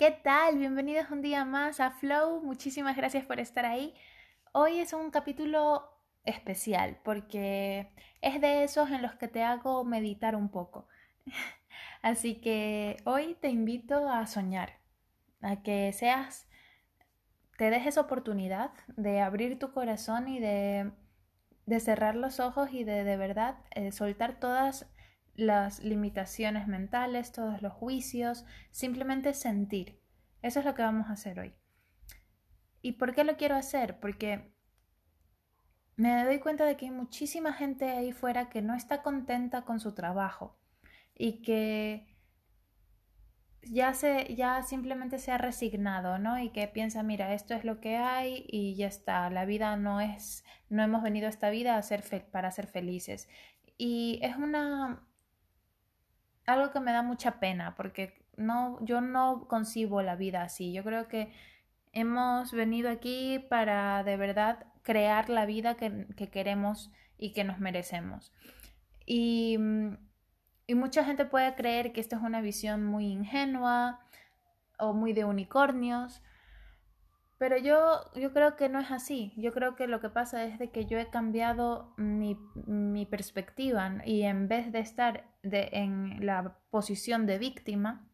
¿Qué tal? Bienvenidos un día más a Flow. Muchísimas gracias por estar ahí. Hoy es un capítulo especial porque es de esos en los que te hago meditar un poco. Así que hoy te invito a soñar, a que seas, te dejes oportunidad de abrir tu corazón y de, de cerrar los ojos y de de verdad eh, soltar todas las limitaciones mentales, todos los juicios, simplemente sentir. Eso es lo que vamos a hacer hoy. ¿Y por qué lo quiero hacer? Porque me doy cuenta de que hay muchísima gente ahí fuera que no está contenta con su trabajo y que ya se ya simplemente se ha resignado, ¿no? Y que piensa, mira, esto es lo que hay y ya está, la vida no es no hemos venido a esta vida a ser para ser felices. Y es una algo que me da mucha pena porque no, yo no concibo la vida así. Yo creo que hemos venido aquí para de verdad crear la vida que, queremos y que nos merecemos. Y, y, mucha gente puede creer que esta es una visión muy ingenua o muy de unicornios, pero yo, yo creo que no es así. Yo creo que lo que pasa es de que yo he cambiado mi, mi perspectiva y en vez de estar de, en la posición de víctima,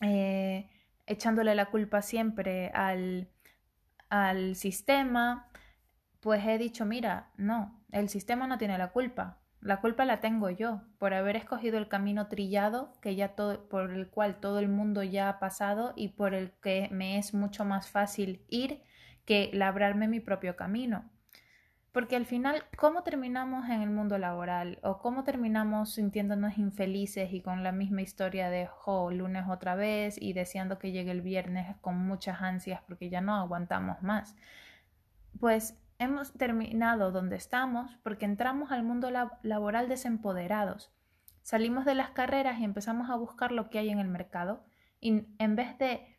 eh, echándole la culpa siempre al, al sistema, pues he dicho, mira, no, el sistema no tiene la culpa. La culpa la tengo yo por haber escogido el camino trillado que ya por el cual todo el mundo ya ha pasado y por el que me es mucho más fácil ir que labrarme mi propio camino. Porque al final, ¿cómo terminamos en el mundo laboral? ¿O cómo terminamos sintiéndonos infelices y con la misma historia de, jo, lunes otra vez y deseando que llegue el viernes con muchas ansias porque ya no aguantamos más? Pues hemos terminado donde estamos porque entramos al mundo laboral desempoderados. Salimos de las carreras y empezamos a buscar lo que hay en el mercado y en vez de,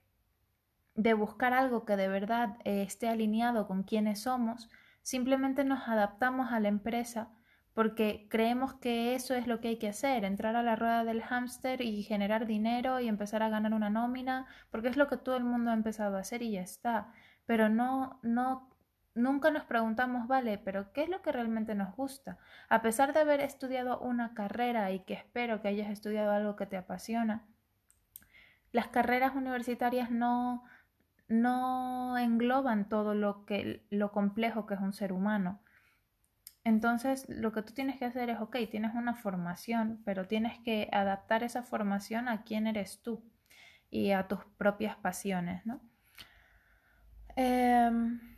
de buscar algo que de verdad eh, esté alineado con quienes somos, simplemente nos adaptamos a la empresa porque creemos que eso es lo que hay que hacer, entrar a la rueda del hámster y generar dinero y empezar a ganar una nómina, porque es lo que todo el mundo ha empezado a hacer y ya está. Pero no, no nunca nos preguntamos, vale, pero ¿qué es lo que realmente nos gusta? A pesar de haber estudiado una carrera y que espero que hayas estudiado algo que te apasiona, las carreras universitarias no, no engloban todo lo, que, lo complejo que es un ser humano. Entonces, lo que tú tienes que hacer es, ok, tienes una formación, pero tienes que adaptar esa formación a quién eres tú y a tus propias pasiones, ¿no? Em,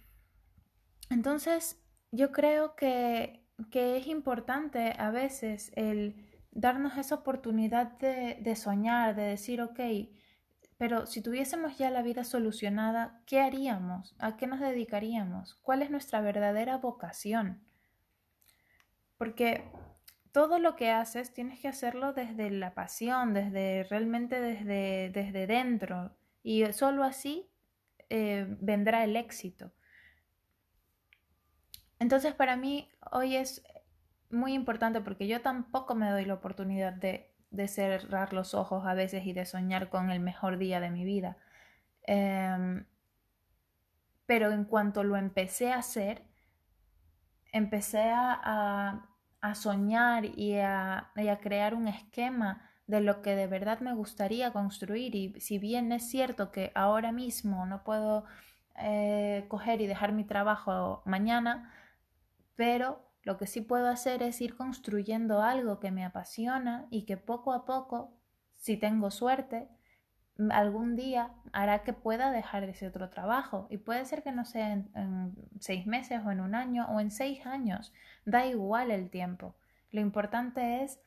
entonces, yo creo que, es importante a veces el darnos esa oportunidad de, soñar, de decir, ok, pero si tuviésemos ya la vida solucionada, ¿qué haríamos? ¿A qué nos dedicaríamos? ¿Cuál es nuestra verdadera vocación? Porque todo lo que haces tienes que hacerlo desde la pasión, desde realmente desde, desde dentro. Y solo así eh, vendrá el éxito. Entonces para mí hoy es muy importante porque yo tampoco me doy la oportunidad de, cerrar los ojos a veces y de soñar con el mejor día de mi vida. Em, pero en cuanto lo empecé a hacer, empecé a, soñar y a, crear un esquema de lo que de verdad me gustaría construir. Y si bien es cierto que ahora mismo no puedo eh, coger y dejar mi trabajo mañana, pero lo que sí puedo hacer es ir construyendo algo que me apasiona y que poco a poco, si tengo suerte, algún día hará que pueda dejar ese otro trabajo. Y puede ser que no sea en, seis meses o en un año o en seis años. Da igual el tiempo. Lo importante es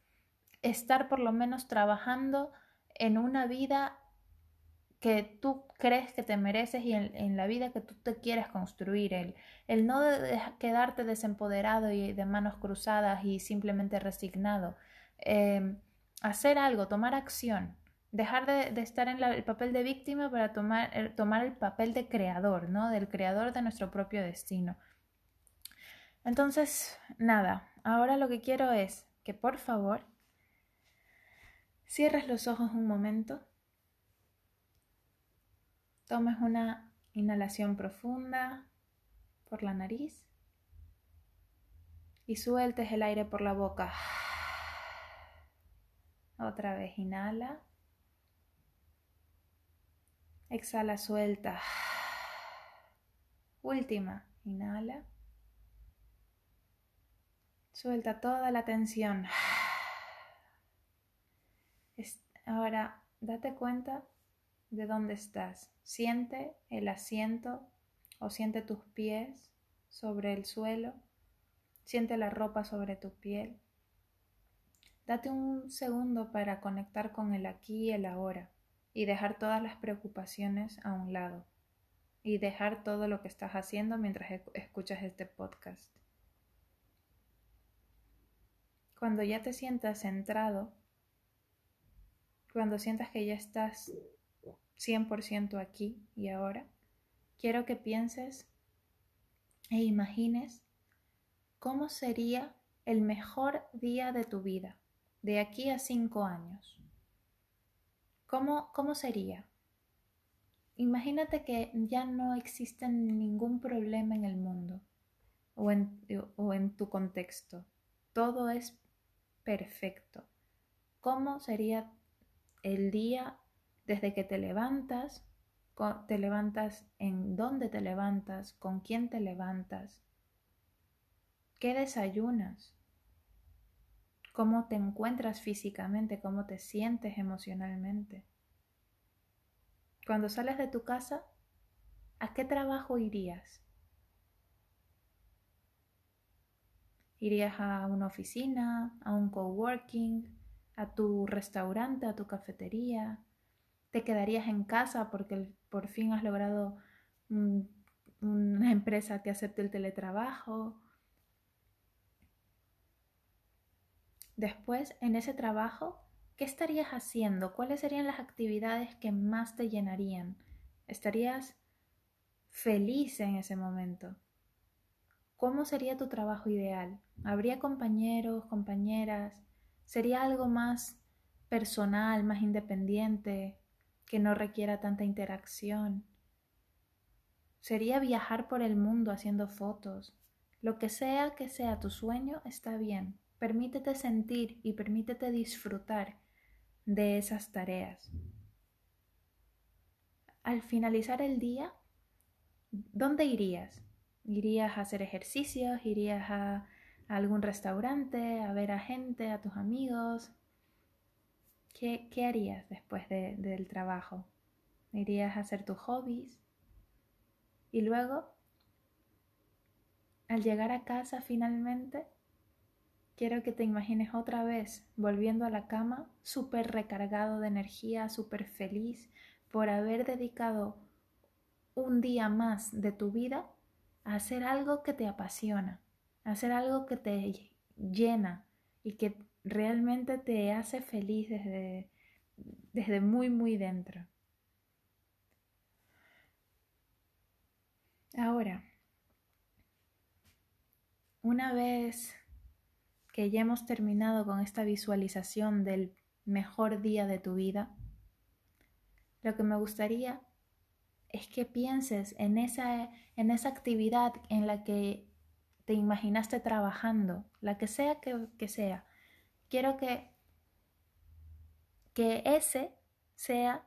estar por lo menos trabajando en una vida que tú crees que te mereces y en, la vida que tú te quieres construir, el, el no quedarte desempoderado y de manos cruzadas y simplemente resignado, em, hacer algo, tomar acción, dejar de, estar en el papel de víctima para tomar, el, tomar el papel de creador, ¿no? Del creador de nuestro propio destino. Entonces, nada, ahora lo que quiero es que por favor cierres los ojos un momento tomes una inhalación profunda por la nariz y sueltes el aire por la boca. Otra vez inhala. Exhala, suelta. Última, inhala. Suelta toda la tensión. Ahora, date cuenta de dónde estás. Siente el asiento o siente tus pies sobre el suelo. Siente la ropa sobre tu piel. Date un segundo para conectar con el aquí y el ahora y dejar todas las preocupaciones a un lado y dejar todo lo que estás haciendo mientras escuchas este podcast. Cuando ya te sientas centrado, cuando sientas que ya estás 100% aquí y ahora, quiero que pienses e imagines cómo sería el mejor día de tu vida de aquí a cinco años. ¿Cómo, cómo sería? Imagínate que ya no existe ningún problema en el mundo o en, o en tu contexto. Todo es perfecto. ¿Cómo sería el día desde que te levantas? Te levantas en dónde te levantas, con quién te levantas, qué desayunas, cómo te encuentras físicamente, cómo te sientes emocionalmente. Cuando sales de tu casa, ¿a qué trabajo irías? ¿Irías a una oficina, a un coworking, a tu restaurante, a tu cafetería? ¿Te quedarías en casa porque por fin has logrado una empresa que acepte el teletrabajo? Después, en ese trabajo, ¿qué estarías haciendo? ¿Cuáles serían las actividades que más te llenarían? ¿Estarías feliz en ese momento? ¿Cómo sería tu trabajo ideal? ¿Habría compañeros, compañeras? ¿Sería algo más personal, más independiente, que no requiera tanta interacción? ¿Sería viajar por el mundo haciendo fotos? Lo que sea que sea tu sueño está bien. Permítete sentir y permítete disfrutar de esas tareas. Al finalizar el día, ¿dónde irías? ¿Irías a hacer ejercicios? ¿Irías a, algún restaurante? ¿A ver a gente, a tus amigos? ¿Qué, harías después del trabajo? ¿Irías a hacer tus hobbies? Y luego, al llegar a casa finalmente, Quiero que te imagines otra vez volviendo a la cama, súper recargado de energía, súper feliz por haber dedicado un día más de tu vida a hacer algo que te apasiona, a hacer algo que te llena y que realmente te hace feliz desde, desde muy, muy dentro. Ahora, una vez que ya hemos terminado con esta visualización del mejor día de tu vida, lo que me gustaría es que pienses en esa, en esa actividad en la que te imaginaste trabajando, la que sea que, que sea. Quiero que, que ese sea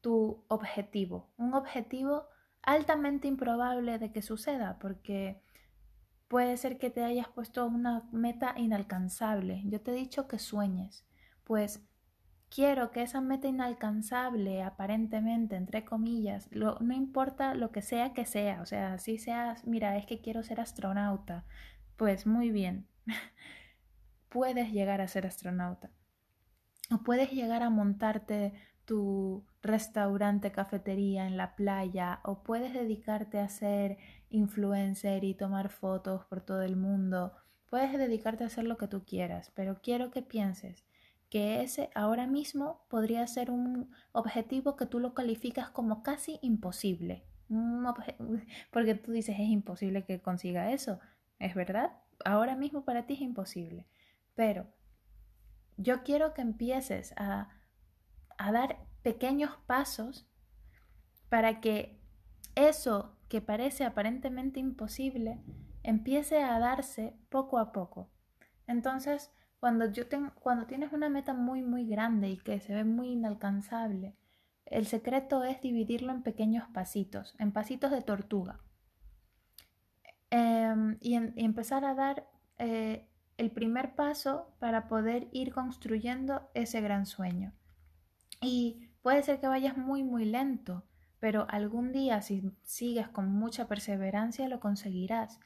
tu objetivo, un objetivo altamente improbable de que suceda, porque Puede ser que te hayas puesto una meta inalcanzable. Yo te he dicho que sueñes. Pues quiero que esa meta inalcanzable, aparentemente, entre comillas, no importa lo que sea que sea, o sea, si seas, mira, es que quiero ser astronauta, pues muy bien, puedes llegar a ser astronauta. O puedes llegar a montarte tu restaurante, cafetería en la playa, o puedes dedicarte a ser influencer y tomar fotos por todo el mundo. Puedes dedicarte a hacer lo que tú quieras, pero quiero que pienses que ese ahora mismo podría ser un objetivo que tú lo calificas como casi imposible. Porque tú dices es imposible que consiga eso. ¿Es verdad? Ahora mismo para ti es imposible. Pero yo quiero que empieces a, dar pequeños pasos para que eso que parece aparentemente imposible empiece a darse poco a poco. Entonces, cuando tienes una meta muy, muy grande y que se ve muy inalcanzable, el secreto es dividirlo en pequeños pasitos, en pasitos de tortuga. Em, y, empezar a dar eh, el primer paso para poder ir construyendo ese gran sueño. Y puede ser que vayas muy, muy lento, pero algún día si sigues con mucha perseverancia lo conseguirás.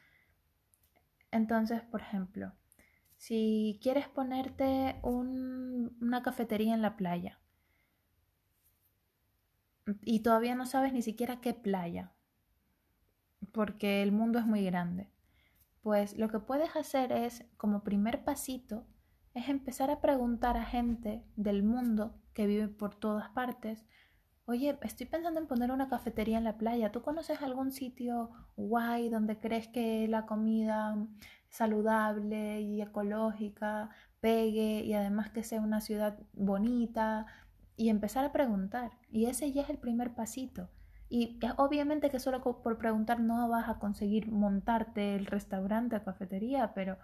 Entonces, por ejemplo, si quieres ponerte una cafetería en la playa y todavía no sabes ni siquiera qué playa, porque el mundo es muy grande, pues lo que puedes hacer es, como primer pasito, es empezar a preguntar a gente del mundo que vive por todas partes, oye, estoy pensando en poner una cafetería en la playa, ¿tú conoces algún sitio guay donde crees que la comida saludable y ecológica pegue y además que sea una ciudad bonita? Y empezar a preguntar. Y ese ya es el primer pasito. Y obviamente que solo por preguntar no vas a conseguir montarte el restaurante o cafetería, pero,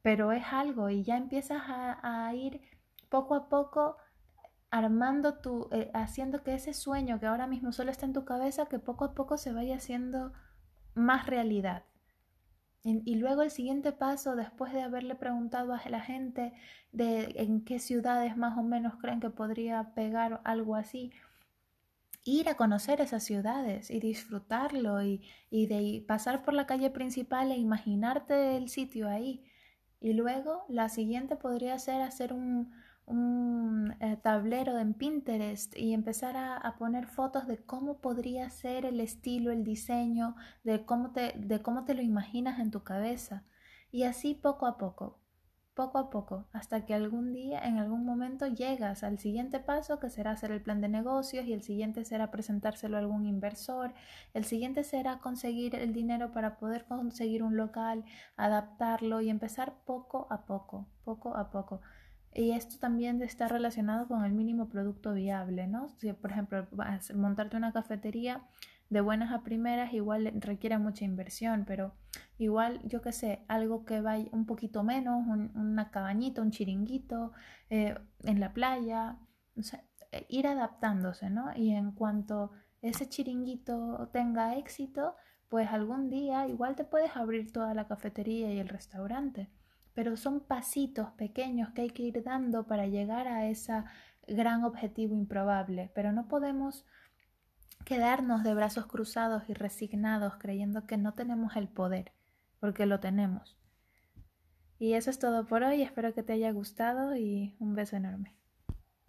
pero es algo y ya empiezas a, ir poco a poco armando tu, eh, haciendo que ese sueño que ahora mismo solo está en tu cabeza, que poco a poco se vaya haciendo más realidad. Y, luego el siguiente paso, después de haberle preguntado a la gente de en qué ciudades más o menos creen que podría pegar algo así, ir a conocer esas ciudades y disfrutarlo y, de pasar por la calle principal e imaginarte el sitio ahí. Y luego la siguiente podría ser hacer un, un eh, tablero en Pinterest y empezar a, a, poner fotos de cómo podría ser el estilo, el diseño, de cómo, te, de cómo te lo imaginas en tu cabeza. Y así poco a poco, poco a poco, hasta que algún día, en algún momento, llegas al siguiente paso, que será hacer el plan de negocios, y el siguiente será presentárselo a algún inversor, el siguiente será conseguir el dinero para poder conseguir un local, adaptarlo y empezar poco a poco, poco a poco. Y esto también está relacionado con el mínimo producto viable, ¿no? Si, por ejemplo, montarte una cafetería, de buenas a primeras igual requiere mucha inversión, pero igual, yo qué sé, algo que vaya un poquito menos, una cabañita, un chiringuito eh, en la playa, eh, ir adaptándose, ¿no? Y en cuanto ese chiringuito tenga éxito, pues algún día igual te puedes abrir toda la cafetería y el restaurante, pero son pasitos pequeños que hay que ir dando para llegar a ese gran objetivo improbable, pero no podemos quedarnos de brazos cruzados y resignados creyendo que no tenemos el poder, porque lo tenemos. Y eso es todo por hoy, espero que te haya gustado y un beso enorme.